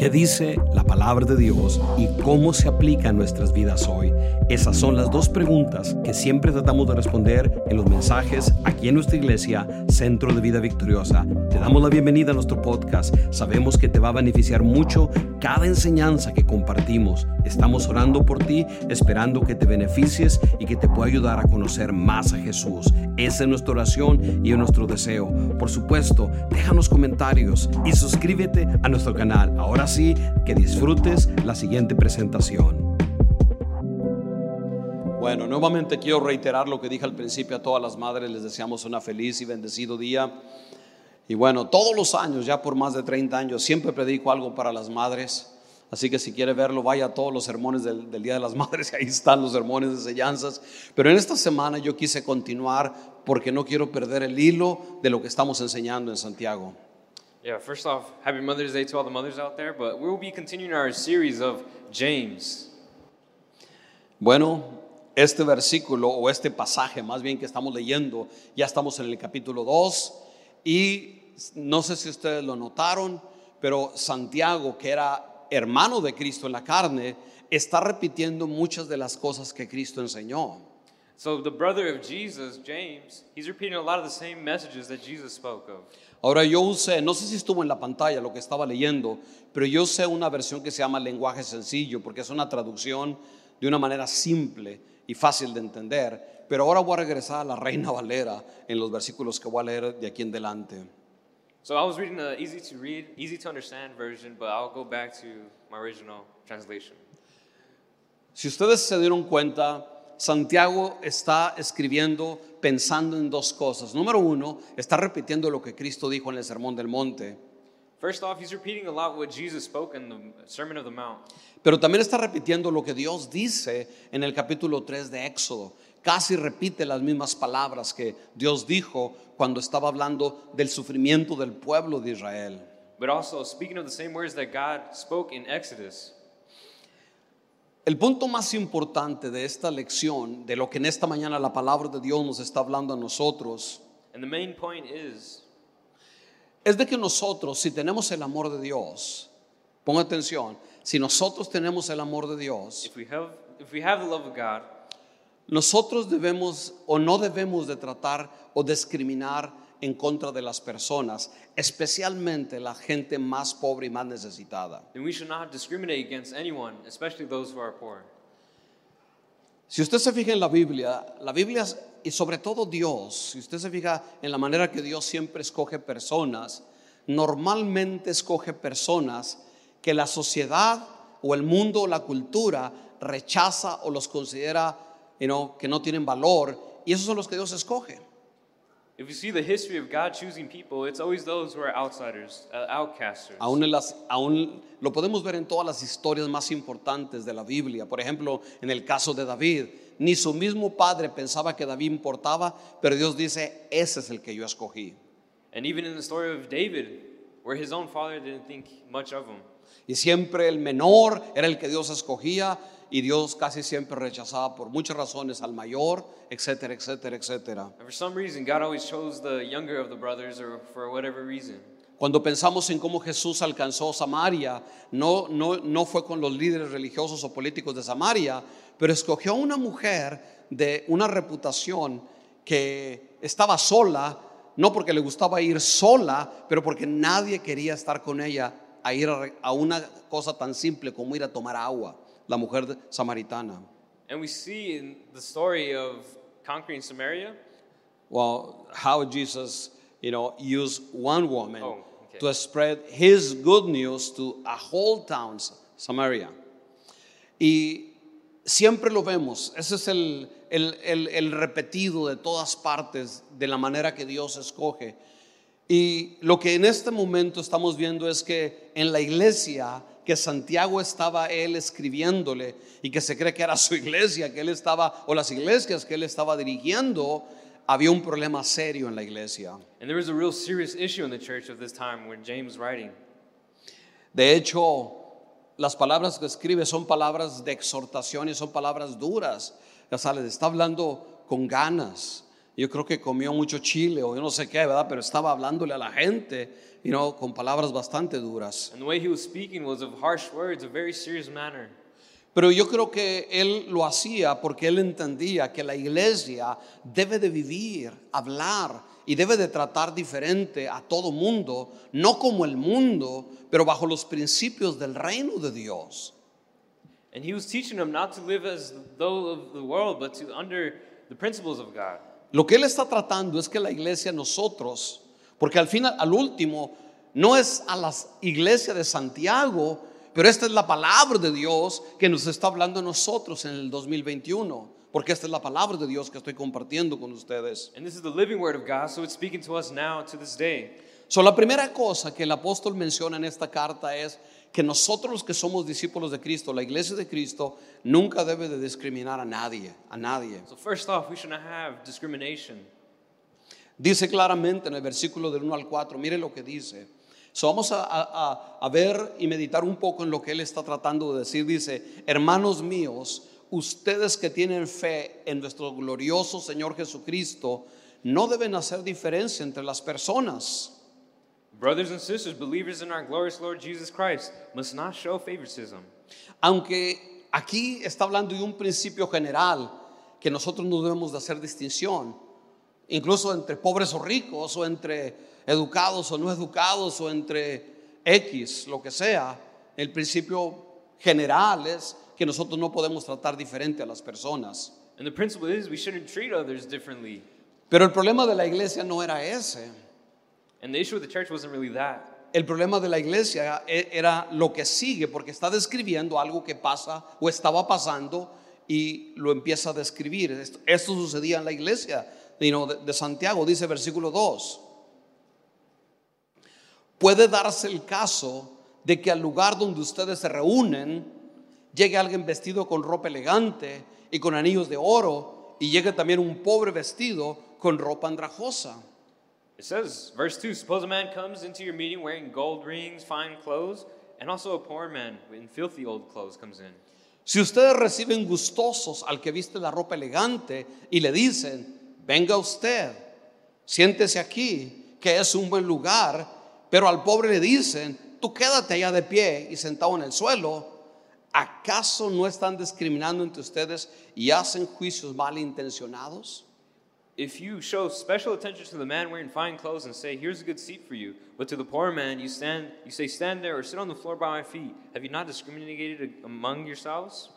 ¿Qué dice la palabra de Dios y cómo se aplica a nuestras vidas hoy? Esas son las dos preguntas que siempre tratamos de responder en los mensajes aquí en nuestra iglesia, Centro de Vida Victoriosa. Te damos la bienvenida a nuestro podcast. Sabemos que te va a beneficiar mucho cada enseñanza que compartimos. Estamos orando por ti, esperando que te beneficies y que te pueda ayudar a conocer más a Jesús. Esa es nuestra oración y nuestro deseo. Por supuesto, déjanos comentarios y suscríbete a nuestro canal. Ahora sí, que disfrutes la siguiente presentación. Bueno, nuevamente quiero reiterar lo que dije al principio a todas las madres, les deseamos una feliz y bendecido día. Y bueno, todos los años, ya por más de 30 años, siempre predico algo para las madres. Así que si quiere verlo, vaya a todos los sermones del, del, Día de las Madres, ahí están los sermones de enseñanzas. Pero en esta semana yo quise continuar porque no quiero perder el hilo de lo que estamos enseñando en Santiago. Yeah, first off, happy Mother's Day to all the mothers out there, but we will be continuing our series of James. Bueno, este versículo o este pasaje más bien que estamos leyendo, ya estamos en el capítulo 2 y no sé si ustedes lo notaron, pero Santiago, que era hermano de Cristo en la carne, está repitiendo muchas de las cosas que Cristo enseñó. Ahora yo usé, no sé si estuvo en la pantalla lo que estaba leyendo, pero yo usé una versión que se llama lenguaje sencillo, porque es una traducción de una manera simple y fácil de entender. Pero ahora voy a regresar a la Reina Valera en los versículos que voy a leer de aquí en delante. So I was reading the easy to read, easy to understand version, but I'll go back to my original translation. Si ustedes se dieron cuenta, Santiago está escribiendo pensando en dos cosas. Número uno, está repitiendo lo que Cristo dijo en el Sermón del Monte. First off, he's repeating a lot what Jesus spoke in the Sermon of the Mount. Pero también está repitiendo lo que Dios dice en el capítulo 3 de Éxodo. Casi repite las mismas palabras que Dios dijo cuando estaba hablando del sufrimiento del pueblo de Israel. But also speaking of the same words that God spoke in Exodus. El punto más importante de esta lección, de lo que en esta mañana la palabra de Dios nos está hablando a nosotros, And the main point is es de que nosotros, si tenemos el amor de Dios, ponga atención, si nosotros tenemos el amor de Dios, if we have if we have the love of God, nosotros debemos o no debemos de tratar o discriminar en contra de las personas, especialmente la gente más pobre y más necesitada. then we should not discriminate against anyone, especially those who are poor. Si usted se fija en la Biblia, la Biblia y sobre todo Dios, si usted se fija en la manera que Dios siempre escoge personas, normalmente escoge personas que la sociedad o el mundo o la cultura rechaza o los considera you know, que no tienen valor y esos son los que Dios escoge. If you see the history of God choosing people, it's always those who are outsiders, uh, outcasters. Aún, en las, aún lo podemos ver en todas las historias más importantes de la Biblia. Por ejemplo, en el caso de David, ni su mismo padre pensaba que David importaba, pero Dios dice, ese es el que yo escogí. And even in the story of David, where his own father didn't think much of him. Y siempre el menor era el que Dios escogía y Dios casi siempre rechazaba por muchas razones al mayor, etcétera, etcétera, etcétera. And for some reason, God always chose the younger of the brothers, or for whatever reason. Cuando pensamos en cómo Jesús alcanzó Samaria, no, no, no fue con los líderes religiosos o políticos de Samaria, pero escogió a una mujer de una reputación que estaba sola, no porque le gustaba ir sola, pero porque nadie quería estar con ella a ir a, a una cosa tan simple como ir a tomar agua, la mujer samaritana. And we see in the story of conquering Samaria, Well, how Jesus, you know, used one woman Oh, okay. to spread his good news to a whole town, Samaria. Y siempre lo vemos, ese es el, el, el- el repetido de todas partes de la manera que Dios escoge. Y lo que en este momento estamos viendo es que en la iglesia que Santiago estaba él escribiéndole y que se cree que era su iglesia, que él estaba, o las iglesias que él estaba dirigiendo, había un problema serio en la iglesia. and there was a real serious issue in the church of this time when James writing. De hecho, las palabras que escribe son palabras de exhortación y son palabras duras. Ya sabes, está hablando con ganas. Yo creo que comió mucho chile o yo no sé qué, ¿verdad? Pero estaba hablándole a la gente, you know, con palabras bastante duras. And the way he was speaking was of harsh words, a very serious manner. Pero yo creo que él lo hacía porque él entendía que la iglesia debe de vivir, hablar y debe de tratar diferente a todo mundo, no como el mundo, pero bajo los principios del reino de Dios. And he was teaching them not to live as though of the world, but to under the principles of God. Lo que él está tratando es que la iglesia, nosotros, porque al final, al último, no es a la iglesia de Santiago, pero esta es la palabra de Dios que nos está hablando a nosotros en el 2021, porque esta es la palabra de Dios que estoy compartiendo con ustedes. And this is the living word of God, so it's speaking to us now to this day. So, la primera cosa que el apóstol menciona en esta carta es que nosotros los que somos discípulos de Cristo, la iglesia de Cristo, nunca debe de discriminar a nadie, a nadie. So first off, we should not have discrimination. Dice claramente en el versículo del 1 al 4, mire lo que dice. So, vamos a, a- a- a ver y meditar un poco en lo que él está tratando de decir. Dice, hermanos míos, ustedes que tienen fe en nuestro glorioso Señor Jesucristo, no deben hacer diferencia entre las personas. Brothers and sisters, believers in our glorious Lord Jesus Christ, must not show favoritism. Aunque aquí está hablando de un principio general, que nosotros no debemos de hacer distinción, incluso entre pobres o ricos, o entre educados o no educados, o entre X, lo que sea, el principio general es que nosotros no podemos tratar diferente a las personas. And the principle is we shouldn't treat others differently. Pero el problema de la iglesia no era ese. And the issue with the church wasn't really that. El problema de la iglesia e- era lo que sigue, porque está describiendo algo que pasa o estaba pasando y lo empieza a describir. Esto, esto sucedía en la iglesia you know, de, de Santiago, dice versículo 2. Puede darse el caso de que al lugar donde ustedes se reúnen llegue alguien vestido con ropa elegante y con anillos de oro y llegue también un pobre vestido con ropa andrajosa. It says, verse 2 Suppose a man comes into your meeting wearing gold rings, fine clothes, and also a poor man in filthy old clothes comes in. Si ustedes reciben gustosos al que viste la ropa elegante y le dicen, venga usted, siéntese aquí, que es un buen lugar, pero al pobre le dicen, tú quédate allá de pie y sentado en el suelo, ¿acaso no están discriminando entre ustedes y hacen juicios malintencionados? If you show special attention to the man wearing fine clothes and say, Here's a good seat for you, but to the poor man you stand you say, Stand there or sit on the floor by my feet, have you not discriminated among yourselves?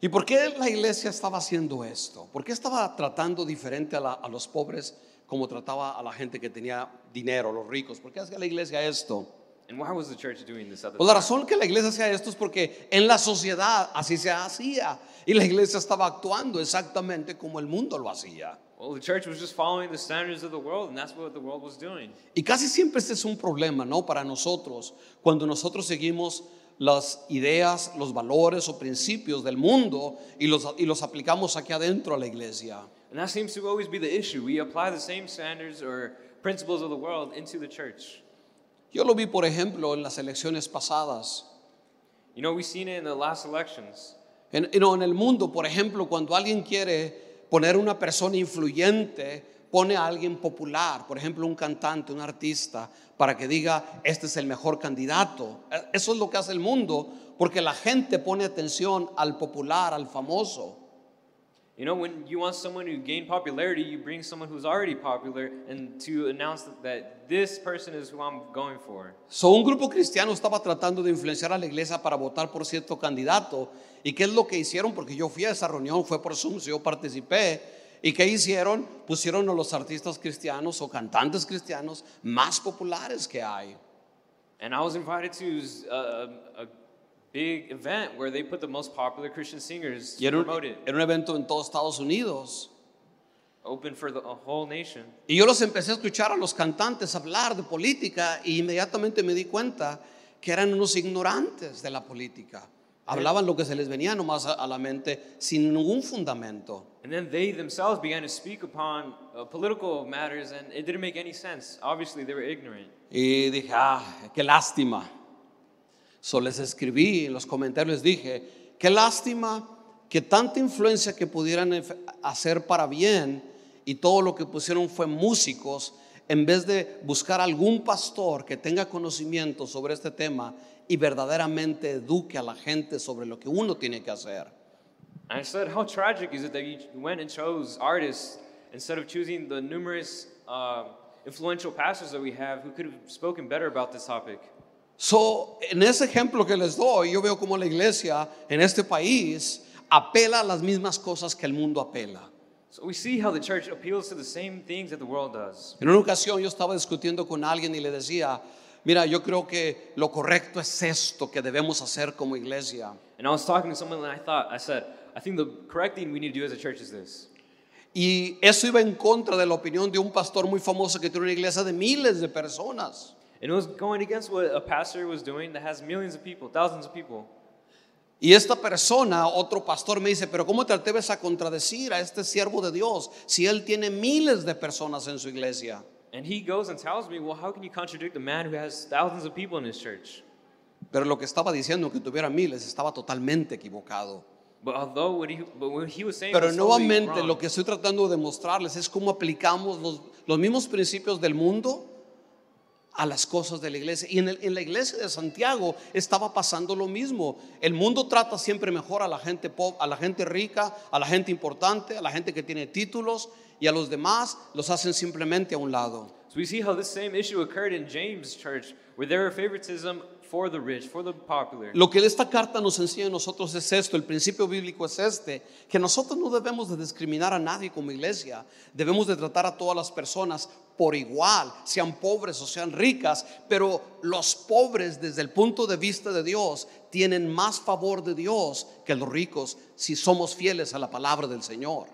¿Y por qué la iglesia estaba haciendo esto? ¿Por qué estaba tratando diferente a, los pobres como trataba a la gente que tenía dinero, los ricos? ¿Por qué hacía la iglesia esto? And why was the church doing this at the Pues la razón que la iglesia hacía esto es porque en la sociedad así se hacía y la iglesia estaba actuando exactamente como el mundo lo hacía. Well, the church was just following the standards of the world, and that's what the world was doing. Y casi siempre este es un problema, ¿no? Para nosotros, cuando nosotros seguimos las ideas, los valores o principios del mundo y los, y los aplicamos aquí adentro a la iglesia. And that seems to always be the issue. We apply the same standards or principles of the world into the church. Yo lo vi, por ejemplo, en las elecciones pasadas. You know, we've seen it in the last elections. En, you know, en el mundo, por ejemplo, cuando alguien quiere poner una persona influyente, pone a alguien popular, por ejemplo, un cantante, un artista, para que diga, este es el mejor candidato. Eh, Eso es lo que hace el mundo, porque la gente pone atención al popular, al famoso. You know, when you want someone to gain popularity, you bring someone who's already popular and to announce that, this person is who I'm going for. So, un grupo cristiano estaba tratando de influenciar a la iglesia para votar por cierto candidato. ¿Y qué es lo que hicieron? Porque yo fui a esa reunión, fue por Zoom, yo participé. ¿Y qué hicieron? Pusieron a los artistas cristianos o cantantes cristianos más populares que hay. And I was invited to uh, a, a big event where they put the most popular Christian singers Y to era un, promote it, era un evento en todos Estados Unidos. open for the a whole nation. Y yo los empecé a escuchar a los cantantes hablar de política y inmediatamente me di cuenta que eran unos ignorantes de la política. Hablaban lo que se les venía nomás a, a la mente sin ningún fundamento. And then they themselves began to speak upon uh, political matters, and it didn't make any sense. Obviously, they were ignorant. Y dije, ah, qué lástima. So les escribí en los comentarios, les dije, qué lástima que tanta influencia que pudieran hacer para bien y todo lo que pusieron fue músicos, en vez de buscar algún pastor que tenga conocimiento sobre este tema y verdaderamente eduque a la gente sobre lo que uno tiene que hacer. I said, how tragic is it that you went and chose artists instead of choosing the numerous uh, influential pastors that we have who could have spoken better about this topic? So, en ese ejemplo que les doy, yo veo como la iglesia en este país apela a las mismas cosas que el mundo apela. So we see how the church appeals to the same things that the world does. En una ocasión yo estaba discutiendo con alguien y le decía, mira, yo creo que lo correcto es esto que debemos hacer como iglesia. And I was talking to someone and I thought, I said, I think the correct thing we need to do as a church is this. Y eso iba en contra de la opinión de un pastor muy famoso que tiene una iglesia de miles de personas. And it was going against what a pastor was doing that has millions of people, thousands of people. Y esta persona, otro pastor, me dice, pero ¿cómo te atreves a contradecir a este siervo de Dios si él tiene miles de personas en su iglesia? And he goes and tells me, well, how can you contradict a man who has thousands of people in his church? Pero lo que estaba diciendo que tuviera miles estaba totalmente equivocado. But although what he, but what he was saying Pero was totally nuevamente wrong. lo que estoy tratando de demostrarles es cómo aplicamos los, los mismos principios del mundo a las cosas de la iglesia. Y en, en la iglesia de Santiago estaba pasando lo mismo. El mundo trata siempre mejor a la gente po- a la gente rica, a la gente importante, a la gente que tiene títulos y a los demás los hacen simplemente a un lado. So we see how this same issue occurred in James' church, where there were favoritism for the rich, for the popular. Lo que esta carta nos enseña a nosotros es esto, el principio bíblico es este, que nosotros no debemos de discriminar a nadie como iglesia, debemos de tratar a todas las personas por igual, sean pobres o sean ricas, pero los pobres desde el punto de vista de Dios tienen más favor de Dios que los ricos si somos fieles a la palabra del Señor.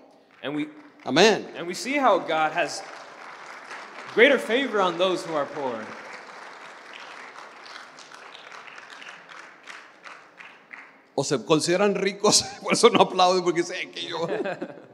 And we Amén. and we see how God has greater favor on those who are poor. O se consideran ricos, por eso no aplauden porque sé que yo.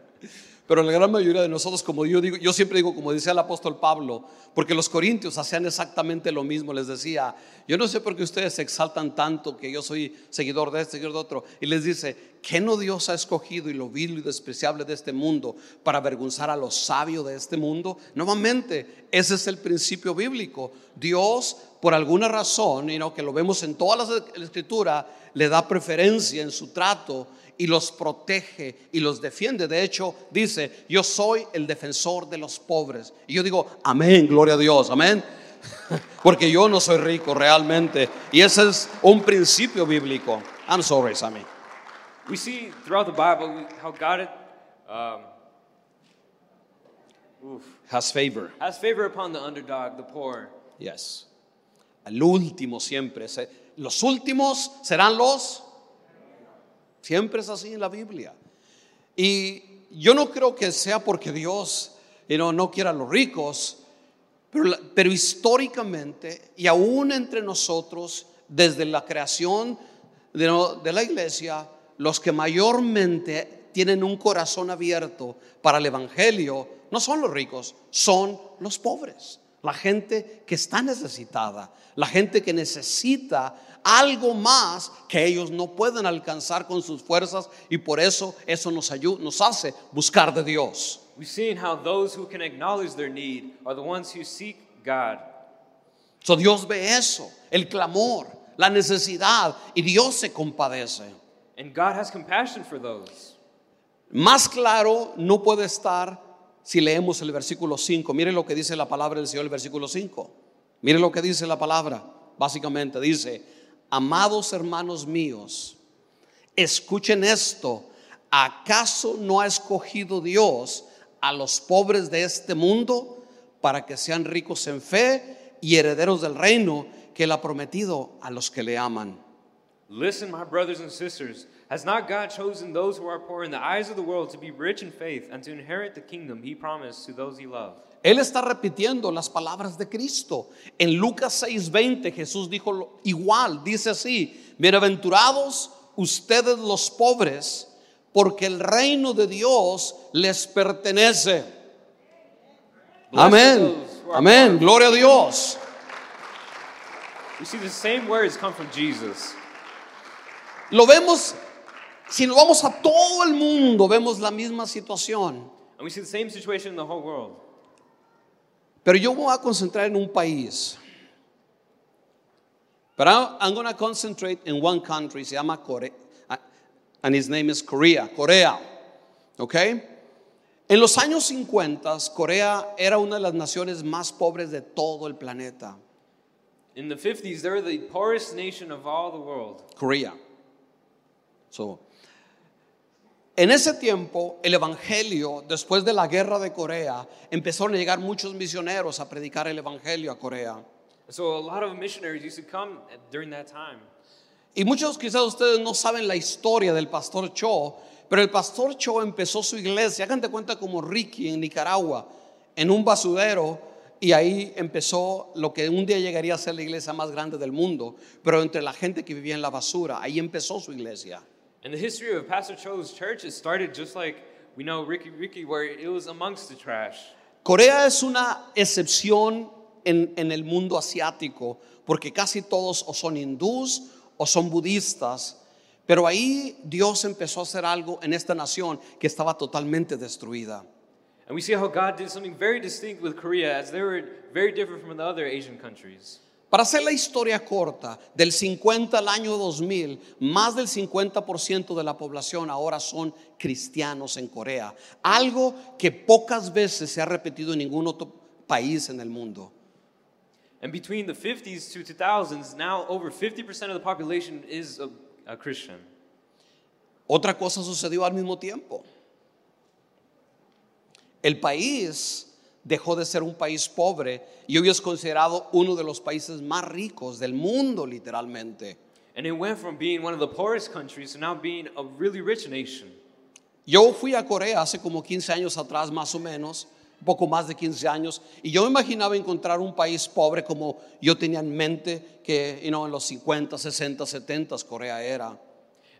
Pero la gran mayoría de nosotros, como yo digo, yo siempre digo, como decía el apóstol Pablo, porque los corintios hacían exactamente lo mismo, les decía, yo no sé por qué ustedes se exaltan tanto que yo soy seguidor de este, seguidor de otro, y les dice, ¿qué no Dios ha escogido y lo vil y despreciable de este mundo para avergonzar a lo sabio de este mundo? Nuevamente, ese es el principio bíblico. Dios, por alguna razón, y no que lo vemos en toda la la escritura, le da preferencia en su trato y los protege y los defiende. De hecho, dice, yo soy el defensor de los pobres. Y yo digo, amén, gloria a Dios, amén. Porque yo no soy rico realmente. Y ese es un principio bíblico. I'm sorry, Sammy. We see throughout the Bible how God um, Has favor. has favor upon the underdog, the poor. Yes. Al último siempre. Los últimos serán los. Siempre es así en la Biblia. Y yo no creo que sea porque Dios you no quiera a los ricos, pero, históricamente y aún entre nosotros, desde la creación de la iglesia, los que mayormente tienen un corazón abierto para el Evangelio no son los ricos, son los pobres, la gente que está necesitada, la gente que necesita algo más que ellos no pueden alcanzar con sus fuerzas y por eso eso nos ayuda, nos hace buscar de Dios. We've seen how those who can acknowledge their need are the ones who seek God. So Dios ve eso, el clamor, la necesidad y Dios se compadece. And God has compassion for those. Más claro no puede estar si leemos el versículo 5. Mire lo que dice la palabra del Señor, el versículo 5. Mire lo que dice la palabra. Básicamente dice, amados hermanos míos, escuchen esto. ¿Acaso no ha escogido Dios a los pobres de este mundo para que sean ricos en fe y herederos del reino que Él ha prometido a los que le aman? Listen, my brothers and sisters, has not God chosen those who are poor in the eyes of the world to be rich in faith and to inherit the kingdom he promised to those he loved? Él está repitiendo las palabras de Cristo. En Lucas 6:20 Jesús dijo igual, dice así, bienaventurados ustedes los pobres, porque el reino de Dios les pertenece. Amén. Amén. Gloria a Dios. We see the same words come from Jesus. Lo vemos, si nos vamos a todo el mundo, vemos la misma situación. And we see the same situation in the whole world. Pero yo voy a concentrar en un país. But I- I'm going to concentrate in one country, se llama Corea, and his name is Korea, Corea. ¿Ok? En los años 50, Corea era una de las naciones más pobres de todo el planeta. In the 50s, they were the poorest nation of all the world. Korea. So, en ese tiempo, el Evangelio, después de la guerra de Corea, empezaron a llegar muchos misioneros a predicar el Evangelio a Corea. And so a lot of missionaries used to come during that time. Y muchos quizás ustedes no saben la historia del pastor Cho, pero el pastor Cho empezó su iglesia, hagan de cuenta como Ricky en Nicaragua, en un basurero, y ahí empezó lo que un día llegaría a ser la iglesia más grande del mundo, pero entre la gente que vivía en la basura, ahí empezó su iglesia. And the history of Pastor Cho's church, it started just like we know Ricky Ricky, where it was amongst the trash. Corea es una excepción en, en el mundo asiático, porque casi todos o son hindús o son budistas, pero ahí Dios empezó a hacer algo en esta nación que estaba totalmente destruida. And we see how God did something very distinct with Korea, as they were very different from the other Asian countries. Para hacer la historia corta, del 50 al año 2000, más del 50% de la población ahora son cristianos en Corea. Algo que pocas veces se ha repetido en ningún otro país en el mundo. And between the 50s to 2000s, now over 50% of the population is a, a Christian. Otra cosa sucedió al mismo tiempo. El país dejó de ser un país pobre y hoy es considerado uno de los países más ricos del mundo, literalmente. And it went from being one of the poorest countries to now being a really rich nation. Yo fui a Corea hace como 15 años atrás, más o menos, un poco más de 15 años, y yo me imaginaba encontrar un país pobre como yo tenía en mente que you know, en los 50, 60, 70 Corea era.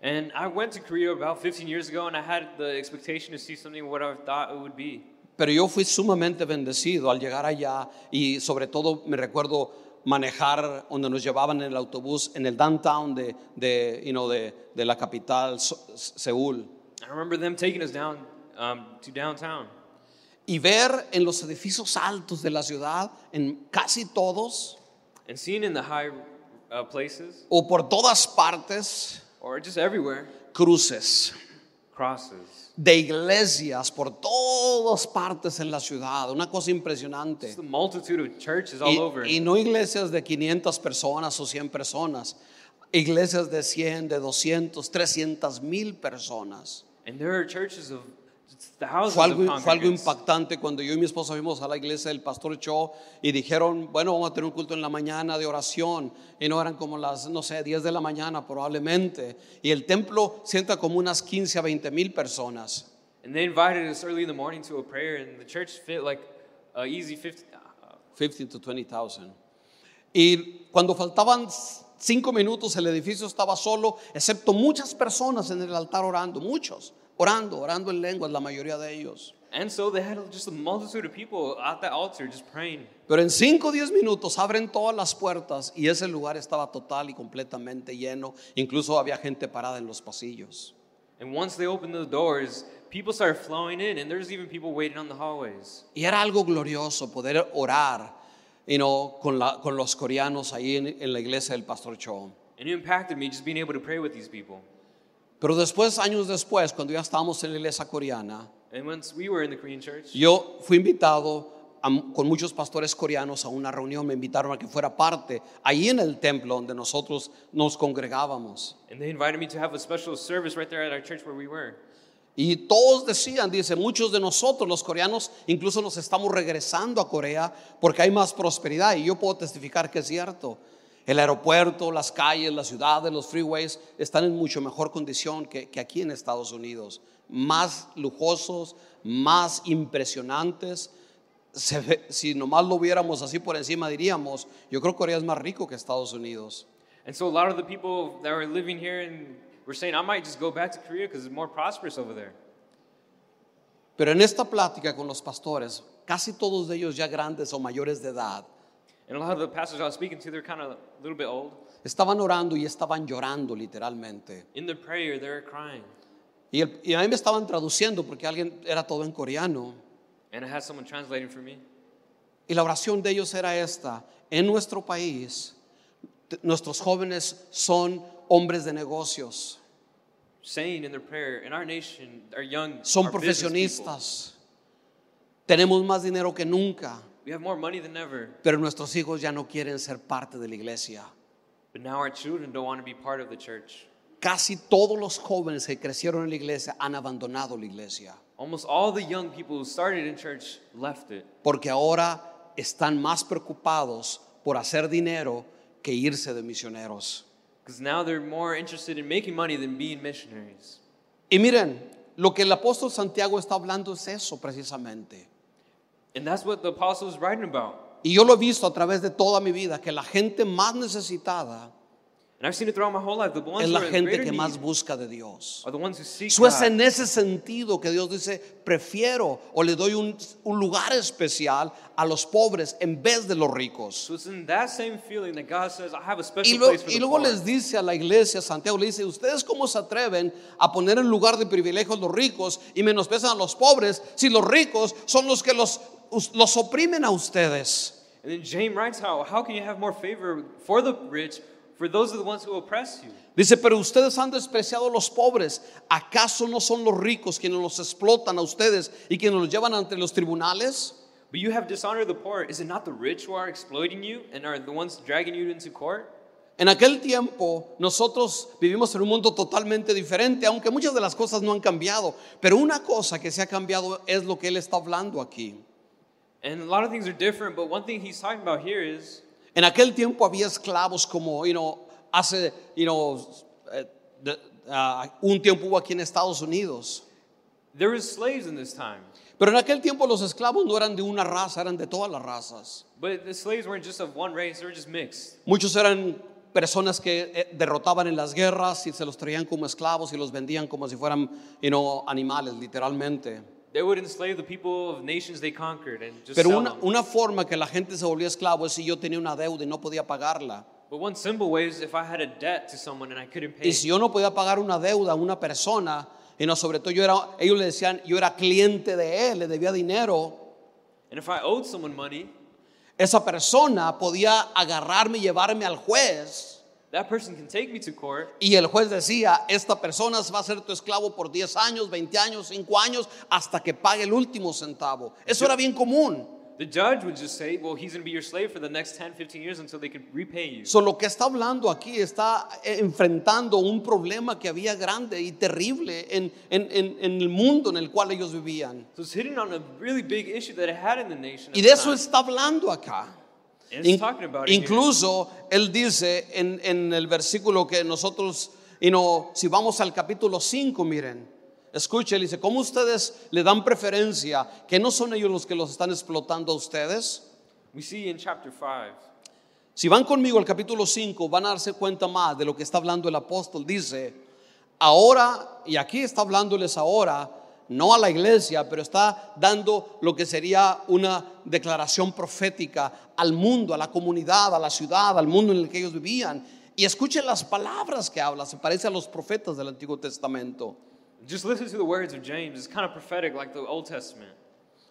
And I went to Korea about 15 years ago, and I had the expectation to see something what I thought it would be. Pero yo fui sumamente bendecido al llegar allá y sobre todo me recuerdo manejar donde nos llevaban en el autobús en el downtown de, de, you know, de, de la capital, Seúl. I remember them taking us down um, to downtown Y ver en los edificios altos de la ciudad, en casi todos, and seeing in the high uh, places o por todas partes, or just everywhere cruces crosses. De iglesias por todas partes en la ciudad, una cosa impresionante. Y, y no iglesias de 500 personas o 100 personas, iglesias de 100, de 200, 300 mil personas. And there are churches of Fue algo, fue algo impactante cuando yo y mi esposa fuimos a la iglesia del pastor Cho y dijeron, bueno, vamos a tener un culto en la mañana de oración. Y no eran como las, no sé, 10 de la mañana probablemente. Y el templo sienta como unas 15 a 20 mil personas. And they invited us early in the morning to a prayer, and the church fit like a easy 50. Uh, 15 to 20,000. Y cuando faltaban cinco minutos, el edificio estaba solo, excepto muchas personas en el altar orando, muchos, orando, orando en lenguas, la mayoría de ellos. and so they had just a multitude of people at that altar just praying. Pero en cinco o diez minutos abren todas las puertas y ese lugar estaba total y completamente lleno. Incluso había gente parada en los pasillos. And once they opened the doors, people started flowing in, and there's even people waiting on the hallways. Y era algo glorioso poder orar you know, con, la- con los coreanos ahí en, en la iglesia del pastor Cho. And it impacted me just being able to pray with these people. Pero después, años después, cuando ya estábamos en la iglesia coreana, And once we were in the Korean church, Yo fui invitado a- con muchos pastores coreanos a una reunión, me invitaron a que fuera parte, ahí en el templo donde nosotros nos congregábamos. and they invited me to have a special service right there at our church where we were. Y todos decían, dice, muchos de nosotros los coreanos incluso nos estamos regresando a Corea porque hay más prosperidad y yo puedo testificar que es cierto. El aeropuerto, las calles, las ciudades, los freeways están en mucho mejor condición que, que aquí en Estados Unidos. Más lujosos, más impresionantes. Se ve- si nomás lo viéramos así por encima diríamos, yo creo que Corea es más rico que Estados Unidos. And so a lot of the people that were living here and were saying, I might just go back to Korea because it's more prosperous over there. Pero en esta plática con los pastores, casi todos de ellos ya grandes o mayores de edad, And a lot of the pastors I was speaking to, they're kind of a little bit old. estaban orando y estaban llorando literalmente. In their prayer, they're crying. Y, el- y a mí me estaban traduciendo porque alguien era todo en coreano. And I had someone translating for me. Y la oración de ellos era esta. En nuestro país, t- nuestros jóvenes son hombres de negocios, Saying in their prayer, in our nation, our young son business people. profesionistas. Tenemos más dinero que nunca, We have more money than ever, pero nuestros hijos ya no quieren ser parte de la iglesia. but now our children don't want to be part of the church. Casi todos los jóvenes que crecieron en la iglesia han abandonado la iglesia, Almost all the young people who started in church left it porque ahora están más preocupados por hacer dinero que irse de misioneros. because now they're more interested in making money than being missionaries. Y miren, lo que el apóstol Santiago está hablando es eso precisamente. And that's what the apostle is writing about. Y yo lo he visto a través de toda mi vida, que la gente más necesitada And I've seen it throughout my whole life. The ones es who la are in gente greater que need más busca de Dios. are the ones who seek Eso es God. en ese sentido que Dios dice, prefiero o le doy un, un lugar especial a los pobres en vez de los ricos. So it's in that same feeling that God says, I have a Y, special lo- place for y the luego poor. les dice a la iglesia, Santiago le dice, ¿ustedes cómo se atreven a poner en lugar de privilegios los ricos y menosprecian a los pobres si los ricos son los que los, los oprimen a ustedes? And then James writes how, how can you have more favor for the rich, for those are the ones who oppress you? Dice, pero ustedes han despreciado a los pobres. ¿Acaso no son los ricos quienes los explotan a ustedes y quienes los llevan ante los tribunales? But you have dishonored the poor. Is it not the rich who are exploiting you and are the ones dragging you into court? En aquel tiempo nosotros vivimos en un mundo totalmente diferente, aunque muchas de las cosas no han cambiado. Pero una cosa que se ha cambiado es lo que él está hablando aquí. And a lot of things are different, but one thing he's talking about here is En aquel tiempo había esclavos como, you know, hace, you know, eh, de- ah, un tiempo hubo aquí en Estados Unidos. there was slaves in this time. Pero en aquel tiempo los esclavos no eran de una raza, eran de todas las razas. But the slaves weren't just of one race, they were just mixed. Muchos eran personas que eh, derrotaban en las guerras y se los traían como esclavos y los vendían como si fueran, you know, animales, literalmente. They would enslave the people of nations they conquered and just Pero una, una forma que la gente se volvía esclavo es si yo tenía una deuda y no podía pagarla. But one simple way is if I had a debt to someone and I couldn't pay. Y si yo no podía pagar una deuda a una persona, y no, sobre todo yo era, ellos le decían, yo era cliente de él, le debía dinero, And if I owed someone money, esa persona podía agarrarme y llevarme al juez. That person can take me to court Y el juez decía, esta persona va a ser tu esclavo por 10 años, 20 años, 5 años, hasta que pague el último centavo. Eso era bien común. The judge would just say, well, he's going to be your slave for the next 10, 15 years until they can repay you. So, lo que está hablando aquí está eh, enfrentando un problema que había grande y terrible en, en- en- en el mundo en el cual ellos vivían. So it's hitting on a really big issue that it had in the nation. at Y de eso está hablando acá. In- incluso él dice en, en el versículo que nosotros, y no, si vamos al capítulo 5, miren, escuche, él dice, ¿cómo ustedes le dan preferencia? Que no son ellos los que los están explotando a ustedes. We see in chapter 5. Si van conmigo al capítulo 5, van a darse cuenta más de lo que está hablando el apóstol. Dice, ahora, y aquí está hablándoles ahora, no a la iglesia, pero está dando lo que sería una declaración profética al mundo, a la comunidad, a la ciudad, al mundo en el que ellos vivían. Y escuchen las palabras que habla, se parece a los profetas del Antiguo Testamento. Just listen to the words of James. It's kind of prophetic like the Old Testament.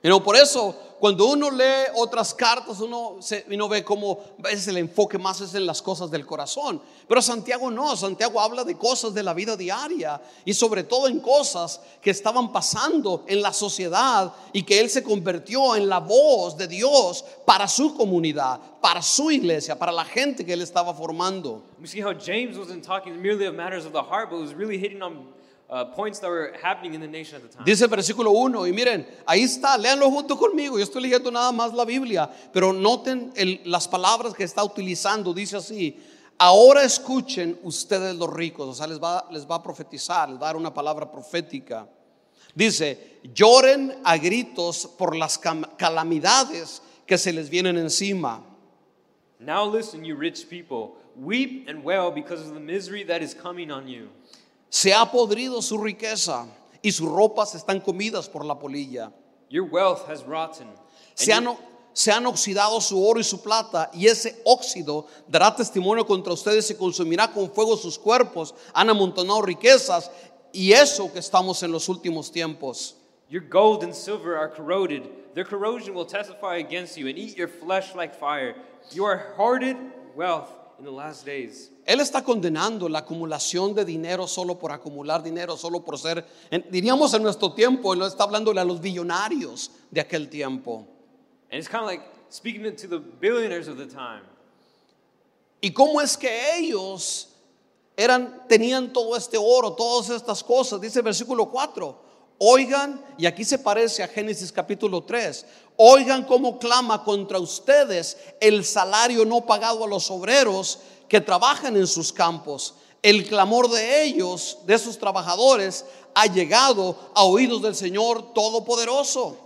Y no, por eso, cuando uno lee otras cartas, uno, se, ve como a veces el enfoque más es en las cosas del corazón. Pero Santiago no, Santiago habla de cosas de la vida diaria y sobre todo en cosas que estaban pasando en la sociedad y que él se convirtió en la voz de Dios para su comunidad, para su iglesia, para la gente que él estaba formando. We see how James wasn't talking merely of matters of the heart, but was really hitting on points that were happening in the nation at the time. Dice el versículo 1 y miren, ahí está, léanlo junto conmigo, yo estoy leyendo nada más la Biblia, pero noten el- las palabras que está utilizando, dice así, ahora escuchen ustedes los ricos, o sea, les va, les va a profetizar, les va a dar una palabra profética. Dice, lloren a gritos por las calamidades que se les vienen encima. Now listen, you rich people. Weep and wail because of the misery that is coming on you. Se ha podrido su riqueza y sus ropas están comidas por la polilla. Your wealth has rotten. Se han, your- se han oxidado su oro y su plata, y ese óxido dará testimonio contra ustedes y consumirá con fuego sus cuerpos. Han amontonado riquezas Y eso que estamos en los últimos tiempos. Your gold and silver are corroded. Their corrosion will testify against you and eat your flesh like fire. You are hoarded wealth in the last days. Él está condenando la acumulación de dinero solo por acumular dinero, solo por ser, en- diríamos en nuestro tiempo, él está hablándole a los billonarios de aquel tiempo. And it's kind of like speaking to the billionaires of the time. Y cómo es que ellos eran tenían todo este oro, todas estas cosas, dice el versículo 4. Oigan, y aquí se parece a Génesis capítulo 3. Oigan cómo clama contra ustedes el salario no pagado a los obreros que trabajan en sus campos. El clamor de ellos, de esos trabajadores, ha llegado a oídos del Señor Todopoderoso.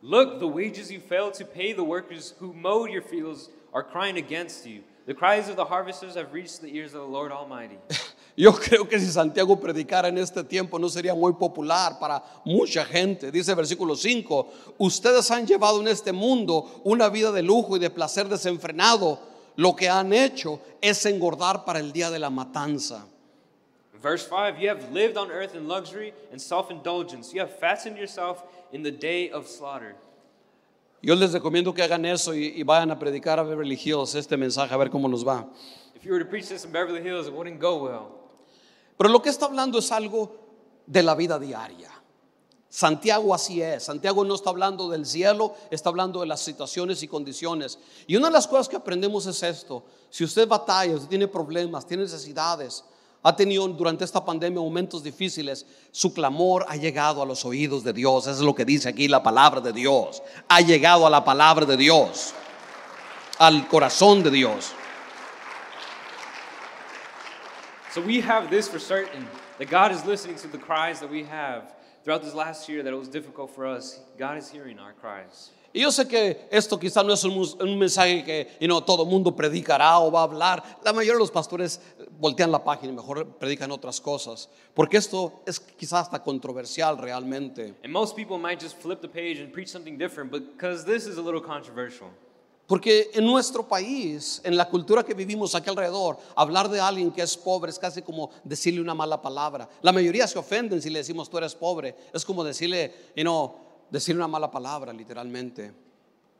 Look, the wages you failed to pay the workers who mowed your fields are crying against you. The cries of the harvesters have reached the ears of the Lord Almighty. Yo creo que si Santiago predicara en este tiempo no sería muy popular para mucha gente. Dice versículo 5, ustedes han llevado en este mundo una vida de lujo y de placer desenfrenado. Lo que han hecho es engordar para el día de la matanza. Verse 5 You have lived on earth in luxury and self indulgence. You have fattened yourself in the day of slaughter. Yo les recomiendo que hagan eso y, y vayan a predicar a Beverly Hills este mensaje a ver cómo nos va. If you were to preach this in Beverly Hills, it wouldn't go well. Pero lo que está hablando es algo de la vida diaria. Santiago así es. Santiago no está hablando del cielo, está hablando de las situaciones y condiciones. Y una de las cosas que aprendemos es esto. Si usted batalla, tiene problemas, tiene necesidades, ha tenido durante esta pandemia momentos difíciles, su clamor ha llegado a los oídos de Dios. Eso es lo que dice aquí la palabra de Dios. Ha llegado a la palabra de Dios, al corazón de Dios. So we have this for certain that God is listening to the cries that we have throughout this last year that it was difficult for us. God is hearing our cries. Y yo sé que esto quizá no es un, un mensaje que you know, todo mundo predicará o va a hablar. La mayoría de los pastores eh, voltean la página y mejor predican otras cosas. Porque esto es quizá hasta controversial realmente. And most people might just flip the page and preach something different because this is a little controversial. Porque en nuestro país, en la cultura que vivimos aquí alrededor, hablar de alguien que es pobre es casi como decirle una mala palabra. La mayoría se ofenden si le decimos tú eres pobre. Es como decirle, you know, decirle una mala palabra literalmente.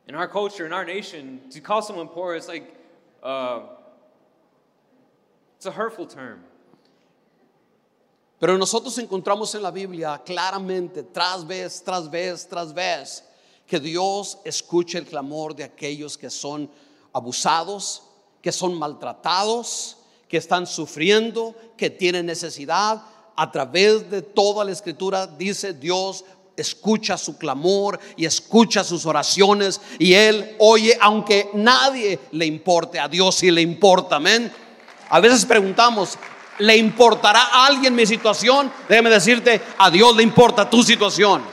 In our culture, in our nation, to call someone poor, it's like, uh, it's a hurtful term. Pero nosotros encontramos en la Biblia claramente, tras vez, tras vez, tras vez, que Dios escucha el clamor de aquellos que son abusados, que son maltratados, que están sufriendo, que tienen necesidad. A través de toda la escritura dice Dios escucha su clamor y escucha sus oraciones y Él oye aunque nadie le importe, a Dios sí le importa, amén. A veces preguntamos, ¿le importará a alguien mi situación? Déjeme decirte, a Dios le importa tu situación.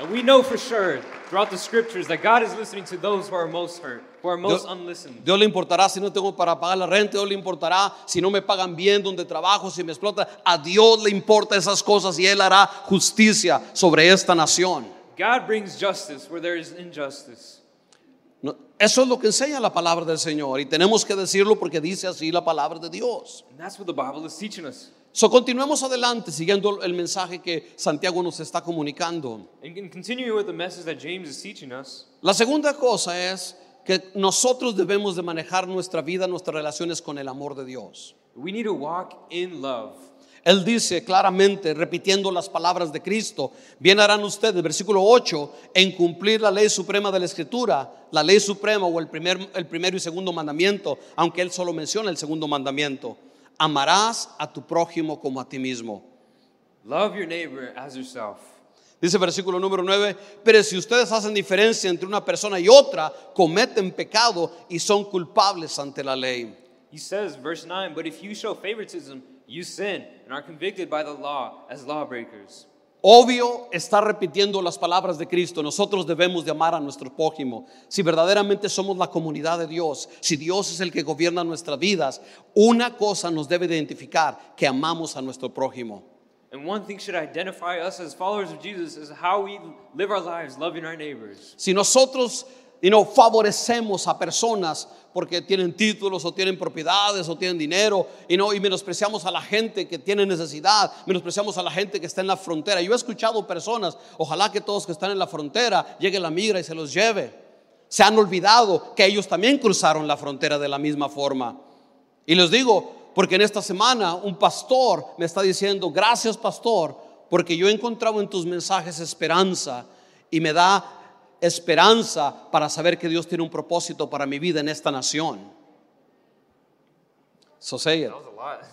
And we know for sure throughout the scriptures that God is listening to those who are most hurt, who are most Dios, unlistened. Dios le importará si no tengo para pagar la renta, Dios le importará si no me pagan bien donde trabajo, si me explota. A Dios le importa esas cosas y Él hará justicia sobre esta nación. God brings justice where there is injustice. No, Eso es lo que enseña la palabra del Señor y tenemos que decirlo porque dice así la palabra de Dios. And that's what the Bible is teaching us. So, continuemos adelante siguiendo el mensaje que Santiago nos está comunicando. And with the message that James is teaching us, La segunda cosa es que nosotros debemos de manejar nuestra vida, nuestras relaciones con el amor de Dios. we need to walk in love. Él dice claramente, repitiendo las palabras de Cristo, bien harán ustedes, versículo 8, en cumplir la ley suprema de la Escritura, la ley suprema o el, primer, el primero y segundo mandamiento, aunque él solo menciona el segundo mandamiento, amarás a tu prójimo como a ti mismo. Love your neighbor as yourself. Dice versículo número 9, pero si ustedes hacen diferencia entre una persona y otra, cometen pecado y son culpables ante la ley. He says, verse 9, but if you show favoritism, you sin and are convicted by the law as lawbreakers. Obvio está repitiendo las palabras de Cristo. Nosotros debemos de amar a nuestro prójimo. Si verdaderamente somos la comunidad de Dios, si Dios es el que gobierna nuestras vidas, una cosa nos debe de identificar, que amamos a nuestro prójimo. And one thing should identify us as followers of Jesus is how we live our lives loving our neighbors. Si nosotros y no favorecemos a personas porque tienen títulos o tienen propiedades o tienen dinero y no y menospreciamos a la gente que tiene necesidad, menospreciamos a la gente que está en la frontera. Yo he escuchado personas, ojalá que todos que están en la frontera llegue la migra y se los lleve. Se han olvidado que ellos también cruzaron la frontera de la misma forma. Y les digo, porque en esta semana un pastor me está diciendo, gracias pastor, porque yo he encontrado en tus mensajes esperanza y me da esperanza para saber que Dios tiene un propósito para mi vida en esta nación. So say it. That was a lot.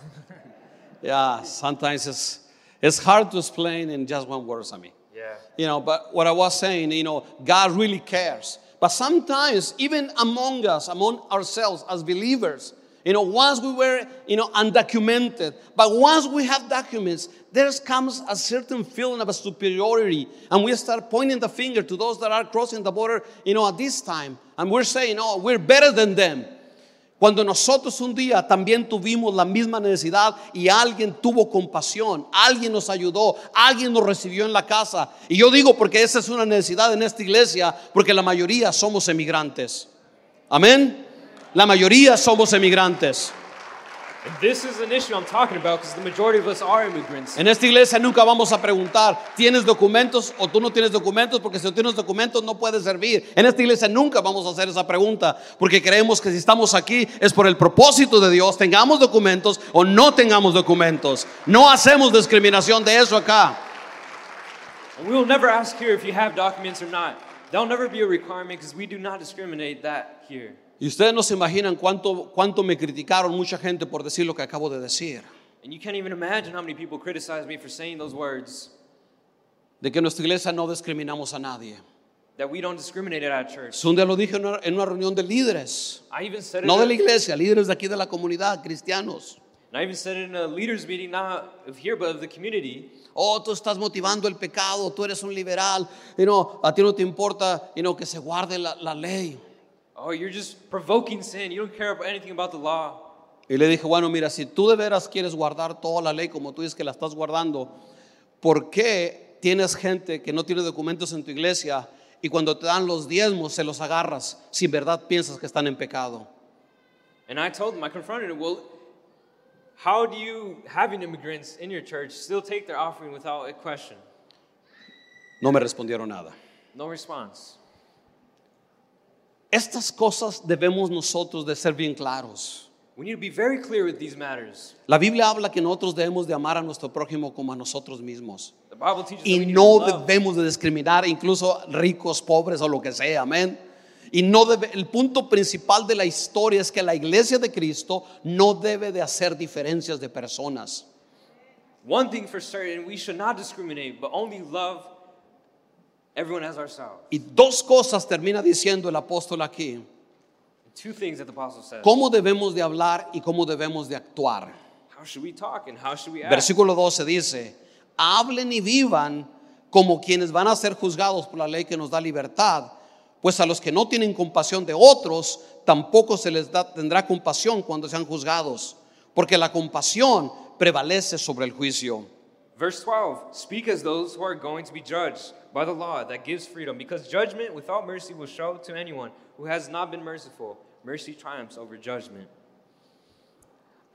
Yeah, sometimes it's, it's hard to explain in just one word, I mean. yeah. You know, but what I was saying, you know, God really cares. But sometimes, even among us, among ourselves as believers, you know, once we were, you know, undocumented, but once we have documents, there comes a certain feeling of superiority, and we start pointing the finger to those that are crossing the border, you know, at this time, and we're saying, oh, we're better than them. Cuando nosotros un día también tuvimos la misma necesidad y alguien tuvo compasión, alguien nos ayudó, alguien nos recibió en la casa. Y yo digo porque esa es una necesidad en esta iglesia, porque la mayoría somos emigrantes. Amén. La mayoría somos emigrantes. And this is an issue I'm talking about because the majority of us are immigrants. En esta iglesia nunca vamos a preguntar, ¿tienes documentos o tú no tienes documentos? Porque si no tienes documentos no puedes servir. En esta iglesia nunca vamos a hacer esa pregunta, porque creemos que si estamos aquí es por el propósito de Dios, tengamos documentos o no tengamos documentos. No hacemos discriminación de eso acá. And we will never ask here if you have documents or not. That'll never be a requirement because we do not discriminate that here. Y ustedes no se imaginan cuánto, cuánto me criticaron mucha gente por decir lo que acabo de decir. And you can't even imagine how many people criticize me for saying those words De que en nuestra iglesia no discriminamos a nadie. that we don't discriminate at our church. Un día lo dije en una, en una reunión de líderes. I even said it No de la iglesia, líderes de aquí de la comunidad, cristianos. a, I even said it in a leaders meeting not of here but of the community. Oh, tú estás motivando el pecado, tú eres un liberal, y no, a ti no te importa you know, que se guarde la, la ley. Oh, you're just provoking sin. You don't care about anything about the law. Y le dije, bueno, mira, si tú de veras quieres guardar toda la ley como tú dices que la estás guardando, ¿por qué tienes gente que no tiene documentos en tu iglesia y cuando te dan los diezmos se los agarras si en verdad piensas que están en pecado? And I told him, I confronted him, well, how do you, having immigrants in your church, still take their offering without a question? No me respondieron nada. No response. Estas cosas debemos nosotros de ser bien claros. We need to be very clear with these matters. La Biblia habla que nosotros debemos de amar a nuestro prójimo como a nosotros mismos. The Bible teaches Y that we need no to love. debemos de discriminar incluso ricos, pobres o lo que sea, amén. Y no debe, el punto principal de la historia es que la iglesia de Cristo no debe de hacer diferencias de personas. One thing for certain, we should not discriminate, but only love everyone as ourselves. Y dos cosas termina diciendo el apóstol aquí. Two things that the apostle says. ¿Cómo debemos de hablar y cómo debemos de actuar? How should we talk and how should we act? Versículo 12 dice, hablen y vivan como quienes van a ser juzgados por la ley que nos da libertad, pues a los que no tienen compasión de otros, tampoco se les da- tendrá compasión cuando sean juzgados, porque la compasión prevalece sobre el juicio. Verse 12 Speak as those who are going to be judged by the law that gives freedom, because judgment without mercy will show to anyone who has not been merciful. Mercy triumphs over judgment.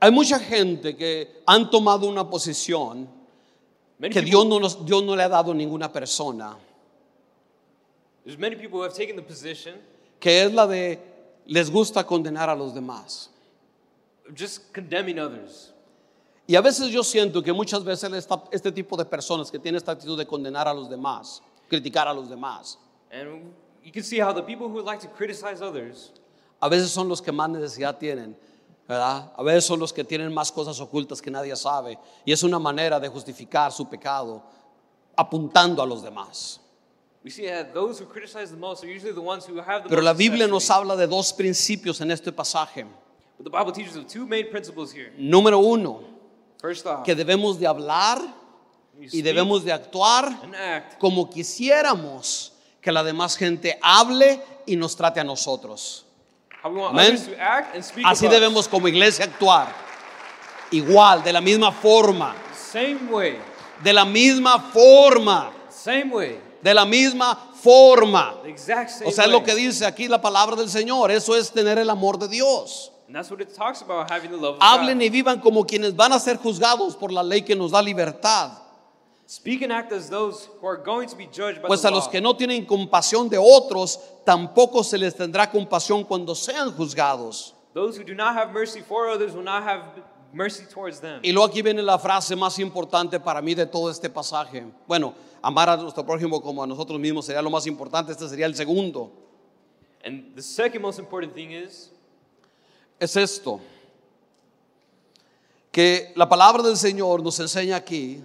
Hay mucha gente que han tomado una posición Many que people, Dios no, nos- Dios no le ha dado ninguna persona, there's many people who have taken the position que es la de les gusta condenar a los demás. of just condemning others. Y a veces yo siento que muchas veces esta- este tipo de personas que tienen esta actitud de condenar a los demás, criticar a los demás, And you can see how the people who like to criticize others a veces son los que más necesidad tienen, ¿verdad? A veces son los que tienen más cosas ocultas que nadie sabe. Y es una manera de justificar su pecado apuntando a los demás. We see that those who criticize the most are usually the ones who have the Pero most la Biblia nos habla de dos principios en este pasaje. But the Bible teaches of two main principles here. Número uno, que debemos de hablar y debemos de actuar como quisiéramos que la demás gente hable y nos trate a nosotros. how we want Amen. others to act and speak Así debemos como iglesia actuar. Igual, de la misma forma, Same way, de la misma forma. same way. De la misma forma. The exact same O sea, es way. lo que dice aquí la palabra del Señor. Eso es tener el amor de Dios. And that's what it talks about, having the love of Hablen God. y vivan como quienes van a ser juzgados por la ley que nos da libertad. Speak and act as those who are going to be judged by Pues the a los law. que no tienen compasión de otros, tampoco se les tendrá compasión cuando sean juzgados. Those who do not have mercy for others will not have mercy towards them. Y luego aquí viene la frase más importante para mí de todo este pasaje. Bueno, amar a nuestro prójimo como a nosotros mismos sería lo más importante, este sería el segundo. And the second most important thing is Es esto, que la palabra del Señor nos enseña aquí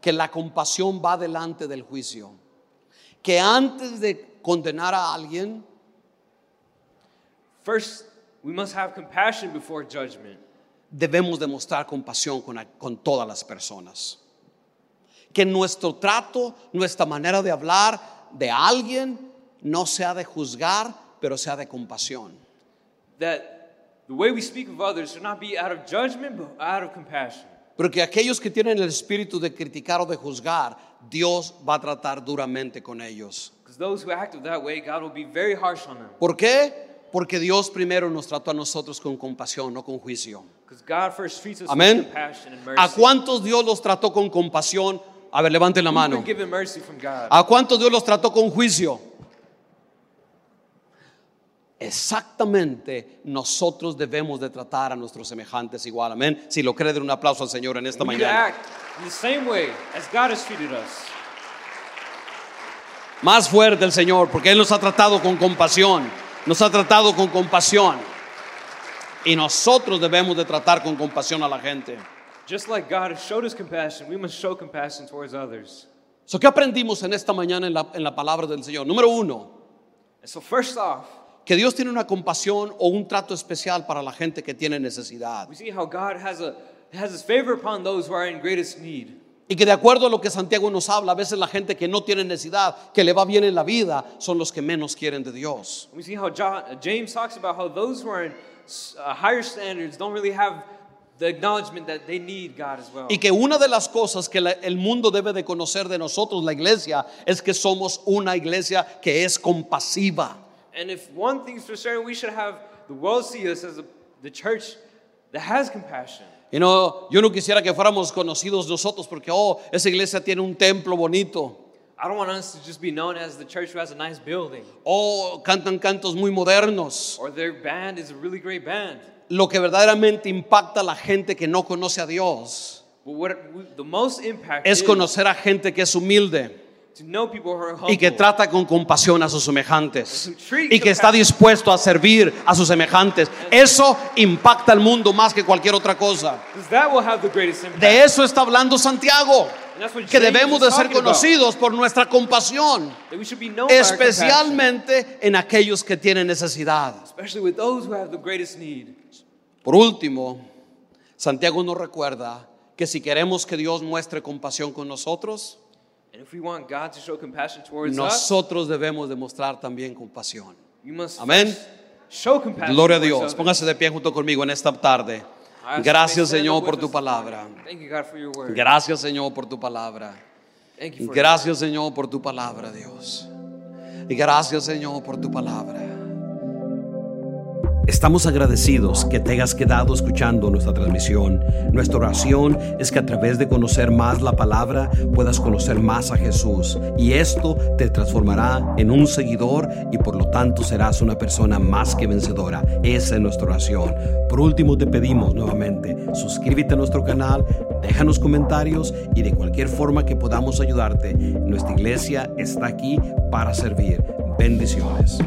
que la compasión va delante del juicio. Que antes de condenar a alguien, first we must have compassion before judgment. debemos demostrar compasión con, con todas las personas. Que nuestro trato, nuestra manera de hablar de alguien no sea de juzgar, pero sea de compasión. That the way we speak of others should not be out of judgment, but out of compassion. Porque aquellos que tienen el espíritu de criticar o de juzgar, Dios va a tratar duramente con ellos. Because those who act that way, God will be very harsh on them. ¿Por qué? Porque Dios primero nos trató a nosotros con compasión, no con juicio. Because God first treats us Amén. with compassion and mercy. ¿A cuántos Dios los trató con compasión? A ver, levanten la mano. been given mercy from God? ¿A cuántos Dios los trató con juicio? Exactamente, nosotros debemos de tratar a nuestros semejantes igual. Amén. Si lo cree, den un aplauso al Señor en esta we mañana. in the same way as God has treated us. Más fuerte el Señor, porque Él nos ha tratado con compasión. Nos ha tratado con compasión. Y nosotros debemos de tratar con compasión a la gente. Just like God has showed us compassion, we must show compassion towards others. So, ¿Qué aprendimos en esta mañana en la, en la palabra del Señor? Número uno, And so, first off, que Dios tiene una compasión o un trato especial para la gente que tiene necesidad. we see how God has a has His favor upon those who are in greatest need. Y que de acuerdo a lo que Santiago nos habla, a veces la gente que no tiene necesidad, que le va bien en la vida, son los que menos quieren de Dios. We see how John, James talks about how those who are in uh, higher standards don't really have the acknowledgement that they need God as well. Y que una de las cosas que la- el mundo debe de conocer de nosotros, la iglesia, es que somos una iglesia que es compasiva. And if one thing's for certain, we should have the world see us as a, the church that has compassion. Y no, yo no quisiera que fuéramos conocidos nosotros porque, oh, esa iglesia tiene un templo bonito. I don't want us to just be known as the church who has a nice building Oh, cantan cantos muy modernos. or their band is a really great band. Lo que verdaderamente impacta a la gente que no conoce a Dios But what the most impact es is conocer a gente que es humilde y que trata con compasión a sus semejantes y que está dispuesto a servir a sus semejantes. Eso impacta al mundo más que cualquier otra cosa. De eso está hablando Santiago, que debemos de ser conocidos por nuestra compasión, especialmente en aquellos que tienen necesidad. Por último, Santiago nos recuerda que si queremos que Dios muestre compasión con nosotros, And if we want God to show compassion towards us, nosotros debemos demostrar también compasión. Amén. first show compassion Gloria a Dios. Póngase de pie junto conmigo en esta tarde. Gracias Señor por tu palabra. morning. Thank you, God, for your word. Gracias Señor por tu palabra. Thank you for Gracias Señor por tu palabra, Dios. Y gracias Señor por tu palabra. Estamos agradecidos que te hayas quedado escuchando nuestra transmisión. Nuestra oración es que a través de conocer más la palabra puedas conocer más a Jesús y esto te transformará en un seguidor y por lo tanto serás una persona más que vencedora. Esa es nuestra oración. Por último te pedimos nuevamente, suscríbete a nuestro canal, déjanos comentarios y de cualquier forma que podamos ayudarte. Nuestra iglesia está aquí para servir. Bendiciones.